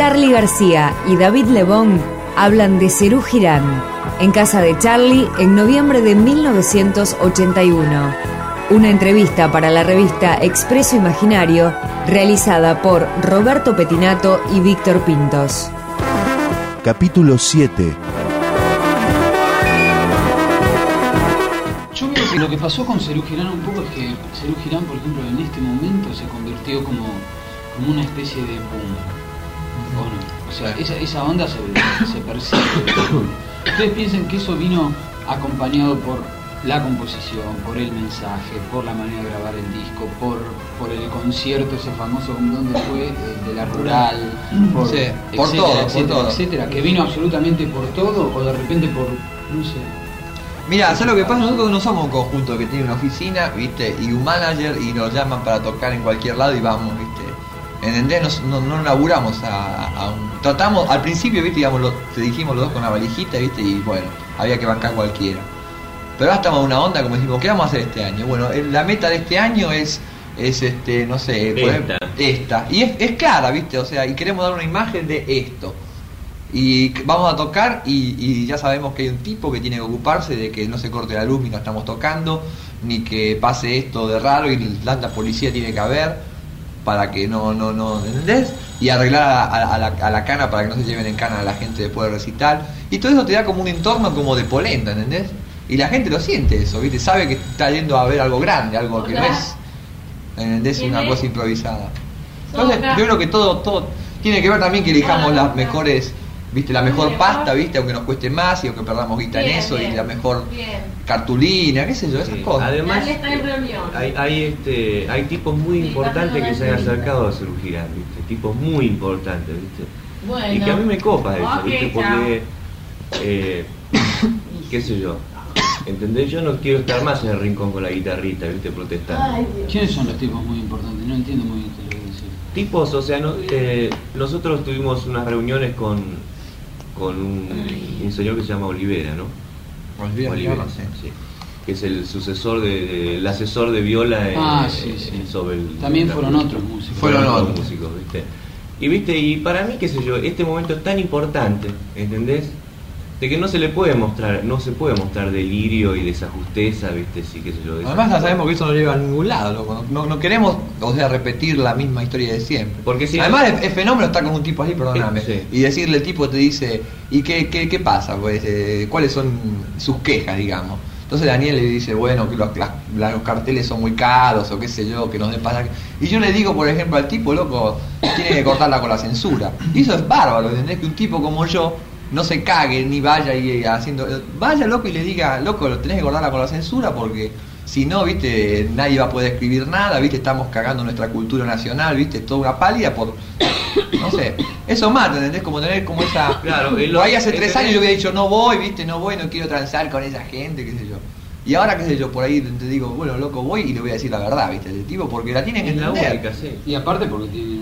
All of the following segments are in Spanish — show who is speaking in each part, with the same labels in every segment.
Speaker 1: Charlie García y David Lebón hablan de Cerú Girán en casa de Charlie en noviembre de 1981. Una entrevista para la revista Expreso Imaginario realizada por Roberto Petinato y Víctor Pintos.
Speaker 2: Capítulo 7
Speaker 3: Yo creo que lo que pasó con Cerú Girán un poco es que Cerú Girán, por ejemplo, en este momento se convirtió como, como una especie de boom. ¿O no? O sea, esa, esa onda se, se percibe. Ustedes piensan que eso vino acompañado por la composición, por el mensaje, por la manera de grabar el disco, por, por el concierto ese famoso, ¿dónde fue? El de la rural, por,
Speaker 4: Sí, por
Speaker 3: etcétera,
Speaker 4: todo, por
Speaker 3: etcétera,
Speaker 4: todo.
Speaker 3: etcétera, que vino absolutamente por todo o de repente por, no sé.
Speaker 4: Mira, ¿sabes lo que pasa? Nosotros no somos un conjunto que tiene una oficina, ¿viste? Y un manager y nos llaman para tocar en cualquier lado y vamos, ¿viste? ¿Entendés? No, no laburamos a, a un... Tratamos, al principio, ¿viste? Digamos, lo, te dijimos los dos con la valijita, ¿viste? Y bueno, había que bancar cualquiera. Pero ahora estamos en una onda como decimos, ¿qué vamos a hacer este año? Bueno, la meta de este año es, es este, no sé, poder- esta. Y es, es clara, ¿viste? O sea, y queremos dar una imagen de esto. Y vamos a tocar y, y ya sabemos que hay un tipo que tiene que ocuparse de que no se corte la luz mientras estamos tocando, ni que pase esto de raro y tanta policía tiene que haber para que no, no, no, ¿entendés? Y arreglar a, a- a la, a la cana para que no se lleven en cana a la gente después de recital. Y todo eso te da como un entorno como de polenta, ¿entendés? Y la gente lo siente eso, ¿viste? Sabe que está yendo a ver algo grande, algo que no es, ¿entendés? Una cosa improvisada. Entonces, yo creo que todo, todo tiene que ver también que elijamos las mejores, viste, la mejor pasta, viste, aunque nos cueste más y aunque perdamos guita en
Speaker 5: Bien,
Speaker 4: eso y la mejor
Speaker 5: bien.
Speaker 4: cartulina, qué sé yo, esas
Speaker 6: Sí,
Speaker 4: cosas.
Speaker 6: Además,
Speaker 5: Dale, está en reunión.
Speaker 6: hay, hay, este, hay tipos muy
Speaker 5: Sí,
Speaker 6: importantes que se han
Speaker 5: pásenlo a la
Speaker 6: acercado a cirugía, ¿viste? Tipos muy importantes, ¿viste?
Speaker 5: Bueno.
Speaker 6: Y que a mí me copa eso, ¿viste? Porque, eh, qué sé yo, ¿entendés? Yo no quiero estar más en el rincón con la guitarrita, ¿viste? Protestando.
Speaker 3: ¿Quiénes son los tipos muy importantes? No entiendo muy bien lo que decís.
Speaker 6: Tipos, o sea, no- eh, nosotros tuvimos unas reuniones con, con un, un señor que se llama Olivera, ¿no? Olivera,
Speaker 4: mirarlo, sí.
Speaker 6: sí. Que es el sucesor de, de- el asesor de viola en-
Speaker 3: Ah, sí,
Speaker 6: en-
Speaker 3: sí.
Speaker 6: sobre el-
Speaker 3: También
Speaker 6: la-
Speaker 3: fueron otros músicos.
Speaker 4: Fueron
Speaker 6: otros
Speaker 4: otros.
Speaker 6: músicos, ¿viste? Y viste, y para mí, qué sé yo, este momento es tan importante, ¿entendés? De que no se le puede mostrar, no se puede mostrar delirio y desajusteza, ¿viste? Sí, qué sé yo.
Speaker 4: Además ya sabemos que eso no lleva a ningún lado, loco. No, no queremos, o sea, repetir la misma historia de siempre.
Speaker 6: Porque si-
Speaker 4: Además es, es fenómeno estar con un tipo así, perdóname,
Speaker 6: Sí.
Speaker 4: y decirle el tipo te dice, ¿y qué, qué, qué pasa? Pues, eh, ¿cuáles son sus quejas, digamos? Entonces Daniel le dice, bueno, que los, las- la- los carteles son muy caros o qué sé yo, que nos den pasaje. Y yo le digo, por ejemplo, al tipo, loco, tiene que cortarla con la censura. Y eso es bárbaro, ¿entendés? Que un tipo como yo no se cague ni vaya y haciendo... Vaya, loco, y le diga, loco, tenés que cortarla con la censura porque si no, viste, nadie va a poder escribir nada, viste, estamos cagando nuestra cultura nacional, viste, toda una pálida por... No sé, eso mata, ¿entendés? Como tener como esa...
Speaker 6: Claro,
Speaker 4: lo
Speaker 6: lo-
Speaker 4: ahí hace
Speaker 6: es
Speaker 4: tres años yo hubiera dicho, no voy, viste, no voy, no quiero transar con esa gente, qué sé yo. Y ahora, qué sé yo, por ahí te digo, bueno, loco, voy y le voy a decir la verdad, viste, el tipo, porque la tienen que
Speaker 6: la única, sí.
Speaker 3: Y aparte porque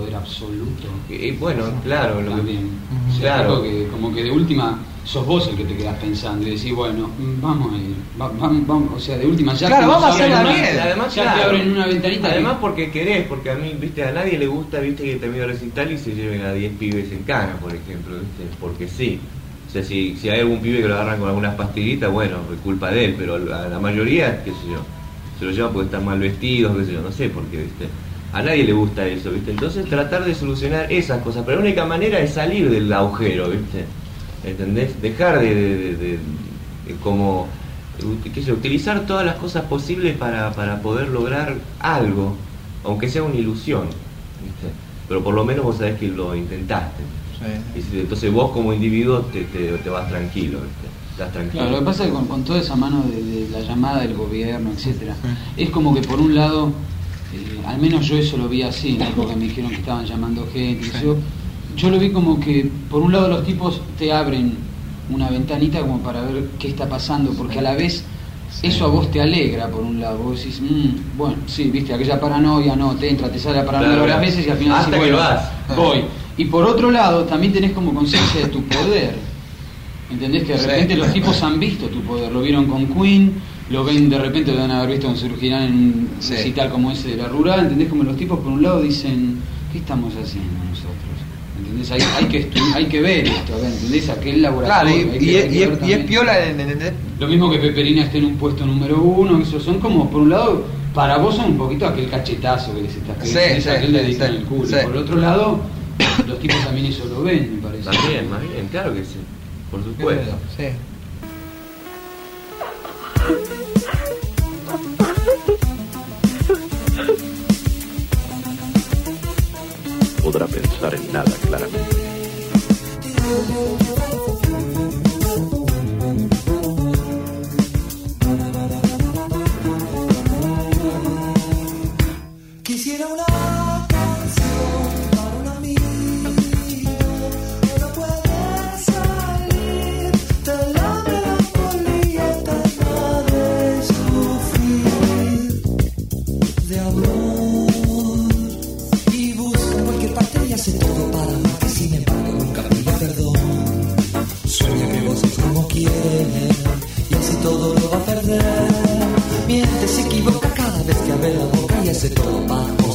Speaker 3: poder absoluto.
Speaker 6: Y, y bueno, claro, lo que-
Speaker 3: También. O sea,
Speaker 6: Claro.
Speaker 3: que, como que de última sos vos el que te quedas pensando y decís, bueno, mm, vamos a ir, va- vamos, vamos, o sea, de última ya
Speaker 4: Claro,
Speaker 3: que
Speaker 4: vamos a hacerla
Speaker 3: una-
Speaker 4: bien.
Speaker 6: Además,
Speaker 3: ya
Speaker 6: claro.
Speaker 3: te abren una ventanita. que-
Speaker 6: Además porque querés, porque a mí, viste, a nadie le gusta, viste, que termine el recital y se lleven a 10 pibes en cana, por ejemplo, viste, porque sí. O sea, si, si hay algún pibe que lo agarran con algunas pastillitas, bueno, es culpa de él, pero a la mayoría, qué sé yo, se lo llevan porque están mal vestidos, qué sé yo, no sé por qué, viste. A nadie le gusta eso, viste. Entonces tratar de solucionar esas cosas, pero la única manera es salir del agujero, viste. ¿Entendés? Dejar de, de- de- como qué sé utilizar todas las cosas posibles para, para poder lograr algo, aunque sea una ilusión, ¿viste? pero por lo menos vos sabés que lo intentaste. Y entonces vos como individuo te, te, te vas tranquilo, ¿viste? Estás tranquilo.
Speaker 3: Claro, lo que pasa es que con, con toda esa mano de, de la llamada del gobierno, etcétera, es como que por un lado, eh, al menos yo eso lo vi así, ¿no? porque me dijeron que estaban llamando gente, yo, yo lo vi como que por un lado los tipos te abren una ventanita como para ver qué está pasando, porque a la vez eso a vos te alegra por un lado, vos decís, "Mm, bueno, sí, viste, aquella paranoia, no, te entra, te sale la paranoia
Speaker 6: Claro,
Speaker 3: varias veces y al final
Speaker 6: Hasta
Speaker 3: decís,
Speaker 6: que
Speaker 3: bueno,
Speaker 6: vas.
Speaker 3: voy. Y por otro lado, también tenés como conciencia de tu poder. ¿Entendés? Que de
Speaker 4: Sí.
Speaker 3: repente los tipos han visto tu poder, lo vieron con Queen, lo ven de repente, lo deben haber visto con Surgirán en un
Speaker 4: Sí.
Speaker 3: recital como ese de la rural, ¿entendés? Como los tipos por un lado dicen, ¿qué estamos haciendo nosotros? ¿Entendés? Hay, hay, que hay que ver esto, ¿entendés? Aquel
Speaker 4: Claro,
Speaker 3: laboratorio.
Speaker 4: y,
Speaker 3: hay que-
Speaker 4: y es,
Speaker 3: que
Speaker 4: y
Speaker 3: ver
Speaker 4: es- y es
Speaker 3: también.
Speaker 4: piola, ¿entendés?
Speaker 3: Lo mismo que Peperina esté en un puesto número uno, eso son como, por un lado, para vos son un poquito aquel cachetazo que les estás
Speaker 4: Sí,
Speaker 3: pegando,
Speaker 4: sí,
Speaker 3: aquel
Speaker 4: sí, sí,
Speaker 3: el culo.
Speaker 4: sí.
Speaker 3: Por otro lado, los tipos también eso lo ven, me parece.
Speaker 6: Más bien, más bien, claro que sí. Por supuesto.
Speaker 4: Sí.
Speaker 5: Podrá pensar en nada claramente.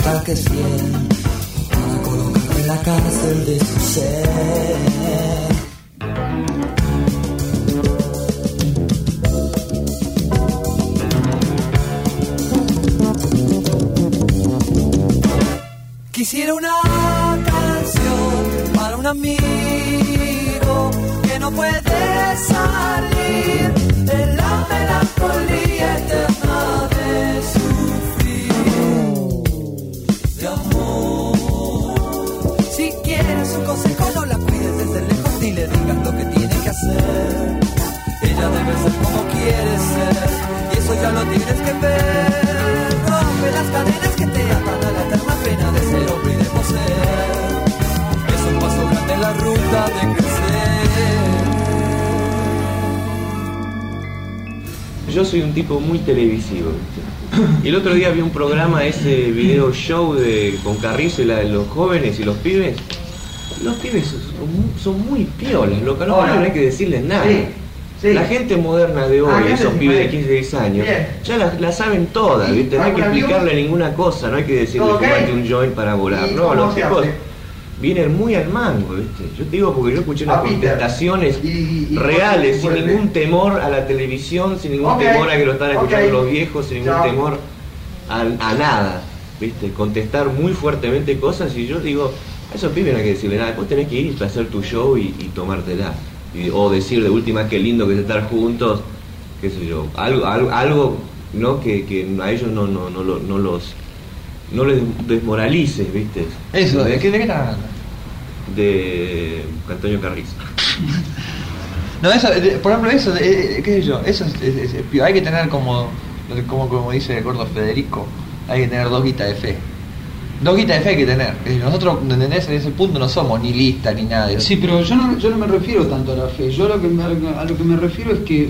Speaker 7: Para mostrar que es fiel para colocarme en la cárcel de su ser hacer. Ella debe ser como quiere ser y eso ya lo tienes que ver. Rompe las cadenas que te atan a la eterna pena de ser hombre y de poseer. Es un paso grande en la ruta de crecer.
Speaker 6: Yo soy un tipo muy televisivo. Y el otro día vi un programa, ese video show de, con Carrizo y la de los jóvenes y los pibes. Los pibes son, muy- piolas, loco. A los pibes no hay que decirles nada.
Speaker 4: Sí, sí.
Speaker 6: La gente moderna de hoy,
Speaker 4: Ah, ¿qué
Speaker 6: esos pibes de
Speaker 4: Ismael?
Speaker 6: 15, 16 años,
Speaker 4: Bien.
Speaker 6: ya la, la saben todas,
Speaker 4: ¿Y
Speaker 6: ¿viste? No hay que explicarle ninguna cosa, no hay que decirle
Speaker 4: ¿Todo ok?
Speaker 6: fumate un joint para volar.
Speaker 4: ¿Y
Speaker 6: No, los
Speaker 4: hace?
Speaker 6: vienen muy al mango, ¿viste? Yo te digo porque yo escuché unas contestaciones
Speaker 4: Y- y- y
Speaker 6: reales, sin ningún temor a la televisión, sin ningún temor a que lo están escuchando los viejos, sin ningún
Speaker 4: Chao.
Speaker 6: temor a, a nada, ¿viste? Contestar muy fuertemente cosas y yo digo, esos pibes no hay que decirle nada, después tenés que ir a hacer tu show y, y tomártela. Y- o decir de última qué lindo que es estar juntos, qué sé yo, algo, algo, algo ¿no? Que, que a ellos no, no, no, lo- no los no les desmoralices, ¿viste?
Speaker 4: Eso, ¿de qué, de qué están hablando?
Speaker 6: de Antonio Carrizo.
Speaker 4: No, eso, de- por ejemplo, eso, de- eh, qué sé yo, eso es, hay que tener como, como, como dice el gordo Federico, hay que tener dos guitas de fe. Dos guitas de fe hay que tener. Nosotros, ¿entendés? En ese punto no somos ni listas ni nada de.
Speaker 3: Sí, pero yo no, yo no me refiero tanto a la fe. Yo lo que me- a lo que me refiero es que.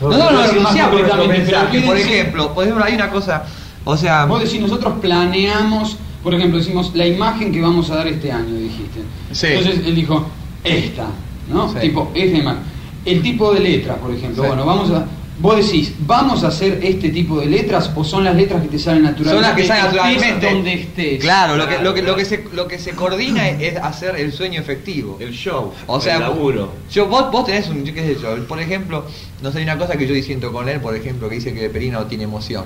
Speaker 4: No, no, no, a
Speaker 3: pero
Speaker 4: mensaje. Por ejemplo, por ejemplo, hay una cosa, o sea,
Speaker 3: Vos decís, nosotros planeamos, por ejemplo, decimos la imagen que vamos a dar este año, dijiste.
Speaker 4: Sí.
Speaker 3: Entonces él dijo, esta, ¿no?
Speaker 4: Sí.
Speaker 3: Tipo, esta imagen. El tipo de letras, por ejemplo.
Speaker 4: Sí.
Speaker 3: Bueno, vamos a. Vos decís, ¿vamos a hacer este tipo de letras o son las letras que te salen naturalmente?
Speaker 4: son las que salen naturalmente.
Speaker 3: donde estés.
Speaker 4: Claro, lo que, lo que, lo que, se, lo que se coordina es hacer el sueño efectivo.
Speaker 6: El show,
Speaker 4: O sea,
Speaker 6: el laburo.
Speaker 4: Yo, vos, vos tenés un, qué sé yo, por ejemplo, no sé, hay una cosa que yo diciendo con él, por ejemplo, que dice que Perina no tiene emoción.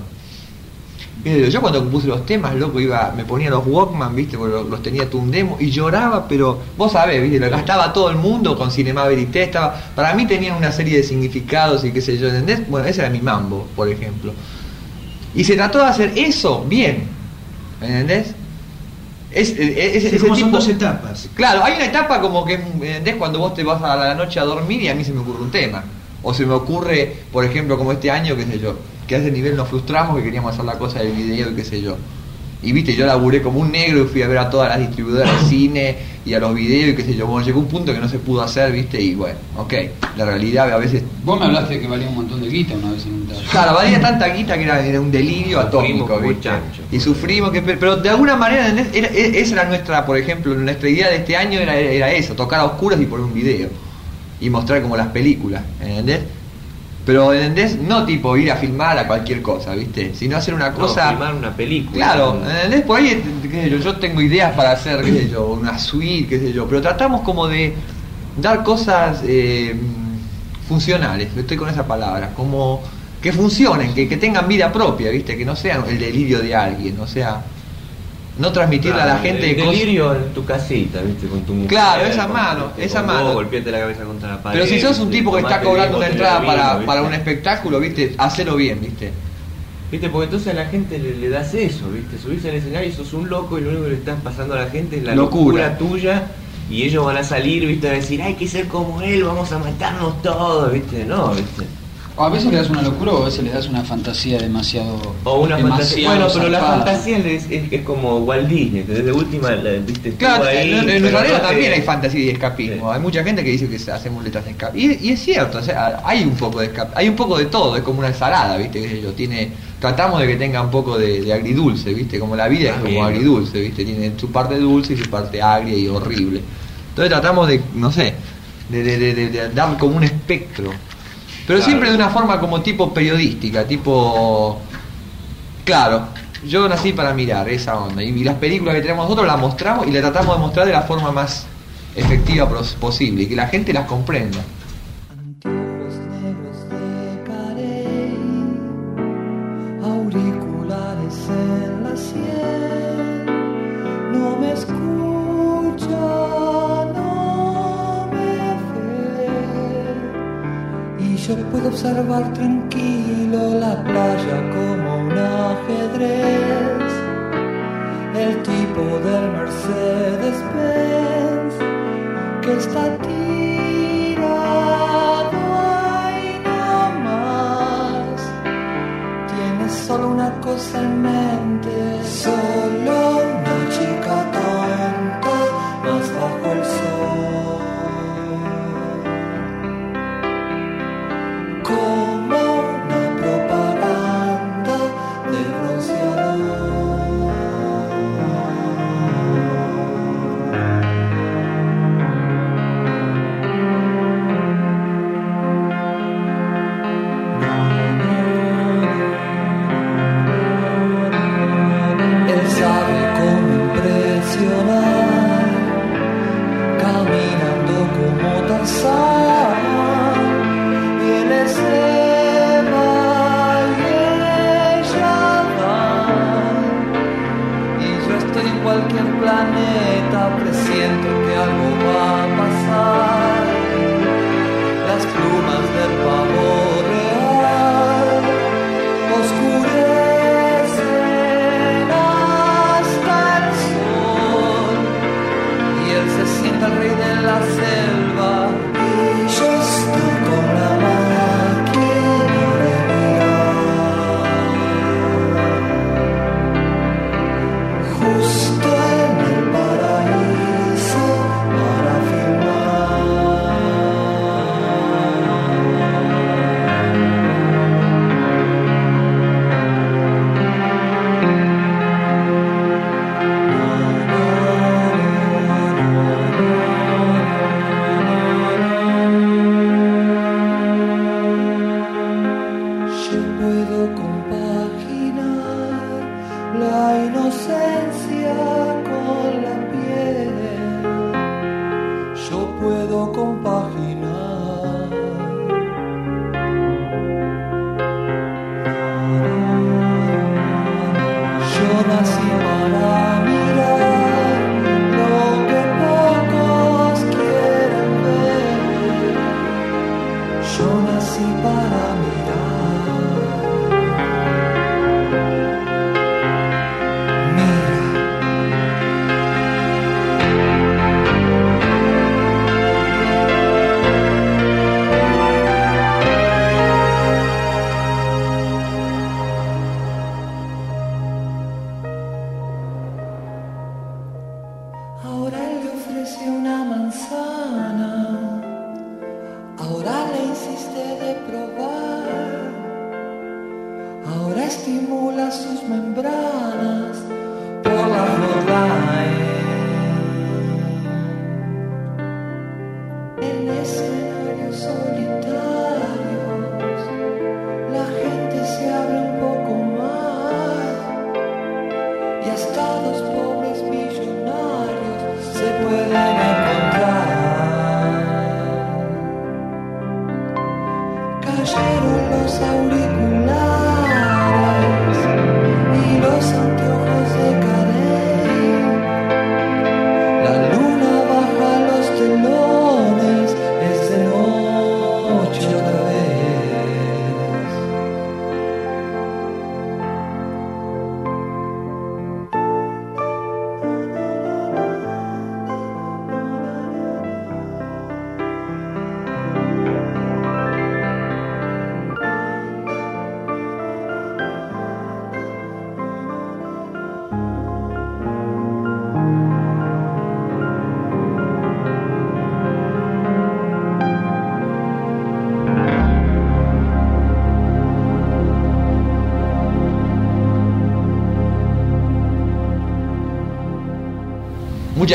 Speaker 4: Yo cuando puse los temas, loco, iba, me ponía los Walkman, viste, porque los, los tenía un demo y lloraba, pero vos sabés, viste, lo gastaba todo el mundo con Cinema Verité, estaba, para mí tenían una serie de significados y qué sé yo, ¿entendés? Bueno, ese era mi mambo, por ejemplo. Y se trató de hacer eso bien, ¿me ¿entendés? Es, es- es-
Speaker 8: Sí,
Speaker 4: ese
Speaker 8: como son dos etapas.
Speaker 4: Claro, hay una etapa como que, ¿entendés? Cuando vos te vas a la noche a dormir y a mí se me ocurre un tema. O se me ocurre, por ejemplo, como este año, qué sé yo, que a ese nivel nos frustramos que queríamos hacer la cosa del video y qué sé yo. Y viste, yo laburé como un negro y fui a ver a todas las distribuidoras de cine y a los videos y qué sé yo. Bueno, llegó un punto que no se pudo hacer, viste, y bueno, ok. La realidad a veces.
Speaker 3: Vos me hablaste de que valía un montón de guita una vez en un taller.
Speaker 4: Claro, valía tanta guita que era, era un delirio atómico, ¿viste? Y sufrimos, que, pero de alguna manera. Era- e- esa era nuestra, por ejemplo, nuestra idea de este año era, era eso, tocar a oscuras y poner un video. Y mostrar como las películas, ¿entendés?
Speaker 9: Pero ¿entendés? No tipo ir a filmar a cualquier cosa, ¿viste? Sino hacer una
Speaker 6: No,
Speaker 9: cosa.
Speaker 6: filmar una película.
Speaker 9: Claro, ¿entendés? Por ahí, qué sé yo, yo tengo ideas para hacer, qué sé yo, una suite, qué sé yo, pero tratamos como de dar cosas eh, funcionales, estoy con esa palabra, como que funcionen, que, que tengan vida propia, ¿viste? Que no sean el delirio de alguien, o sea, no transmitirle a la gente
Speaker 6: el
Speaker 9: cosas-
Speaker 6: delirio en tu casita, ¿viste? Con tu mujer.
Speaker 9: Claro, esa
Speaker 6: con-
Speaker 9: mano,
Speaker 6: con
Speaker 9: esa mano.
Speaker 6: Golpeate la cabeza contra la pared.
Speaker 9: Pero si sos un tipo que está cobrando una entrada para, para un espectáculo, ¿viste? Hacelo bien, ¿viste?
Speaker 6: ¿Viste? Porque entonces a la gente le, le das eso, ¿viste? Subís al escenario y sos un loco y lo único que le estás pasando a la gente es la
Speaker 9: Locura.
Speaker 6: locura, tuya y ellos van a salir, ¿viste? A decir, hay que ser como él, vamos a matarnos todos, ¿viste? No, ¿viste?
Speaker 3: O a veces le das una locura o a veces le das una fantasía demasiado.
Speaker 6: O una fantasía. Bueno, pero la fantasía es, es- es como Walt Disney, desde última, la- ¿viste?
Speaker 9: Claro,
Speaker 6: ahí,
Speaker 9: en, en realidad
Speaker 6: no te-
Speaker 9: también hay fantasía y escapismo.
Speaker 6: Sí.
Speaker 9: Hay mucha gente que dice que se hacemos letras de escape. Y, y es cierto, o sea, hay un poco de escape, hay un poco de todo, es como una ensalada, ¿viste? Qué sé yo, tiene, tratamos de que tenga un poco de, de agridulce, ¿viste? Como la vida es
Speaker 6: Ah,
Speaker 9: como
Speaker 6: bien.
Speaker 9: agridulce, ¿viste? Tiene su parte dulce y su parte agria y horrible. Entonces tratamos de, no sé, de, de- de- de- de dar como un espectro. Pero
Speaker 6: Claro.
Speaker 9: siempre de una forma como tipo periodística, tipo... Claro, yo nací para mirar esa onda. Y, las películas que tenemos nosotros las mostramos y las tratamos de mostrar de la forma más efectiva posible y que la gente las comprenda.
Speaker 4: Anteojos negros de carey, observar tranquilo la playa como un ajedrez, el tipo del Mercedes-Benz que está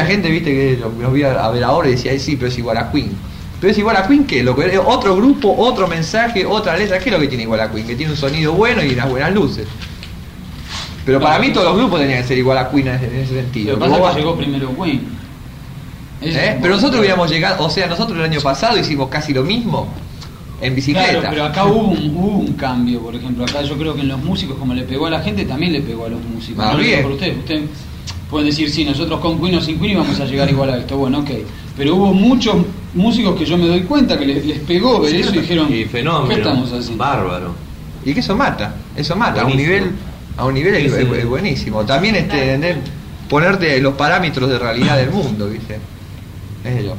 Speaker 4: Mucha gente, viste, que lo- los vi a a ver ahora y decía, "Ay, sí, pero es igual a Queen. Pero es igual a Queen que lo que otro grupo, otro mensaje, otra letra, ¿qué es lo que tiene igual a Queen? Que tiene un sonido bueno y unas buenas luces. Pero para mí todos los grupos tenían que ser igual a Queen en ese, en ese
Speaker 3: Lo
Speaker 4: sentido.
Speaker 3: que pasa que llegó primero Queen.
Speaker 4: ¿Eh? Pero nosotros hubiéramos llegado, o sea, nosotros el año pasado hicimos casi lo mismo en bicicleta.
Speaker 3: Claro, pero acá hubo un, hubo un cambio, por ejemplo. Acá yo creo que en los músicos, como le pegó a la gente, también le pegó a los músicos.
Speaker 4: Ah,
Speaker 3: no lo
Speaker 4: bien.
Speaker 3: por. Ustedes pueden decir, sí, nosotros con Queen o sin Queen íbamos a llegar igual a esto. Bueno, ok. Pero hubo muchos músicos que yo me doy cuenta que les, les pegó ver eso y dijeron,
Speaker 6: Y fenómeno.
Speaker 3: ¿qué estamos haciendo?
Speaker 6: Bárbaro.
Speaker 4: Y que eso mata, eso mata, a un nivel, a un nivel es,
Speaker 6: Ese-
Speaker 4: es- es buenísimo. También este, ¿entendés? ponerte los parámetros de realidad del mundo, ¿viste?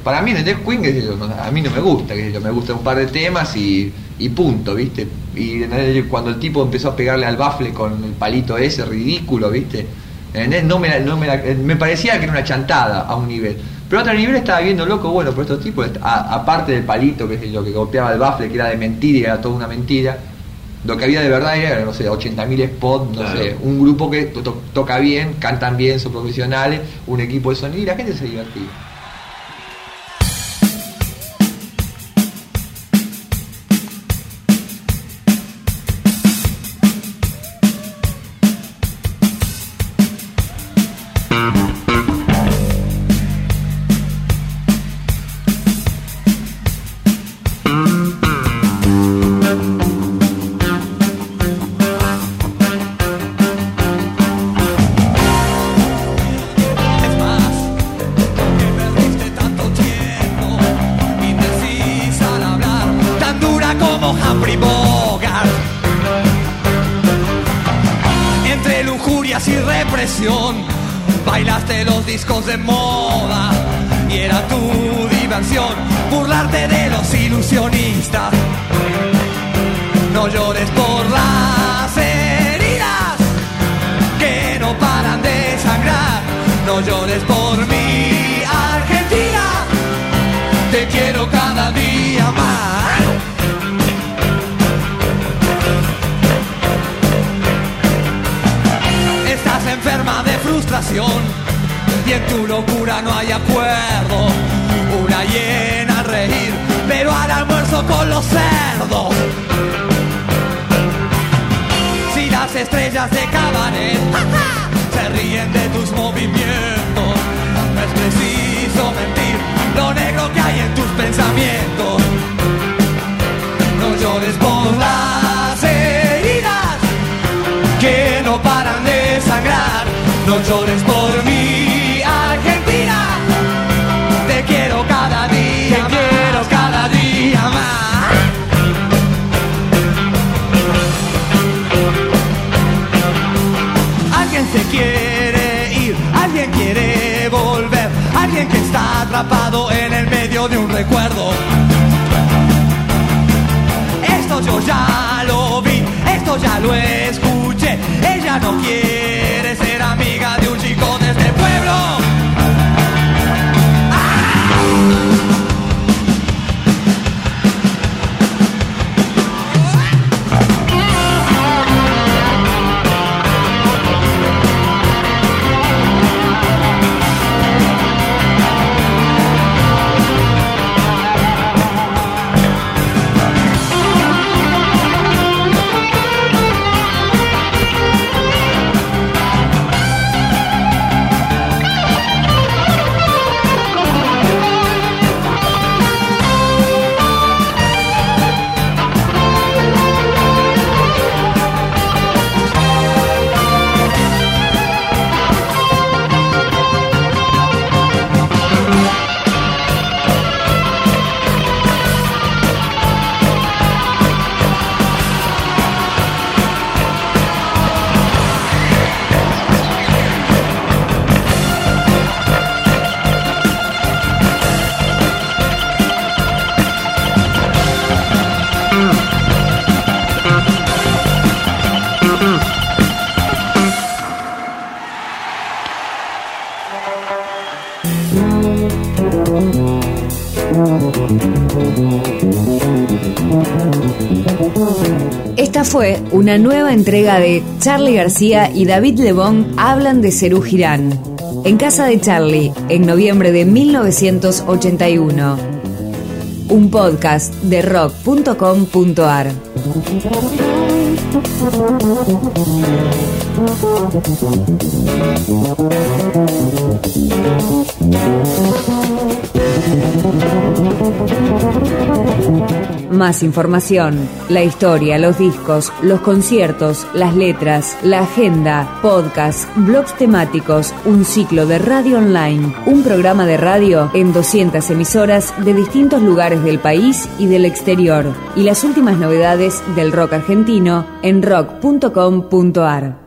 Speaker 4: Para mí, ¿entendés? Queen, qué sé yo, a mí no me gusta, qué sé yo, me gusta un par de temas y, y punto, ¿viste? Y cuando el tipo empezó a pegarle al bafle con el palito ese ridículo, ¿viste? ¿Entendés? No me, la- no me, la- me parecía que era una chantada a un nivel. Pero a otro nivel estaba viendo loco, bueno, por estos tipos, aparte del palito, qué sé yo, que golpeaba el bafle, que era de mentira y era toda una mentira, lo que había de verdad era, no sé, 80.000 spots, no
Speaker 6: Claro.
Speaker 4: sé, un grupo que to- to- toca bien, cantan bien, son profesionales, un equipo de sonido y la gente se divertía.
Speaker 7: En tu locura no hay acuerdo. Una hiena a reír, pero al almuerzo con los cerdos. Si las estrellas de cabaret se ríen de tus movimientos, no es preciso mentir lo negro que hay en tus pensamientos. No llores por las heridas que no paran de sangrar. No llores por mi atrapado en el medio de un recuerdo. Esto yo ya lo vi, esto ya lo escuché. Ella no quiere ser amiga de un chico de este pueblo.
Speaker 1: Una nueva entrega de Charlie García y David Lebón hablan de Cerú Girán. En casa de Charlie, en noviembre de 1981. Un podcast de rock.com.ar. Más información, la historia, los discos, los conciertos, las letras, la agenda, podcast, blogs temáticos, un ciclo de radio online, un programa de radio en 200 emisoras de distintos lugares del país y del exterior, y las últimas novedades del rock argentino en rock.com.ar.